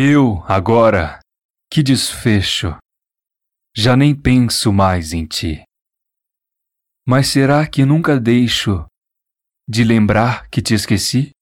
Eu, agora, que desfecho! Já nem penso mais em ti. Mas será que nunca deixo de lembrar que te esqueci?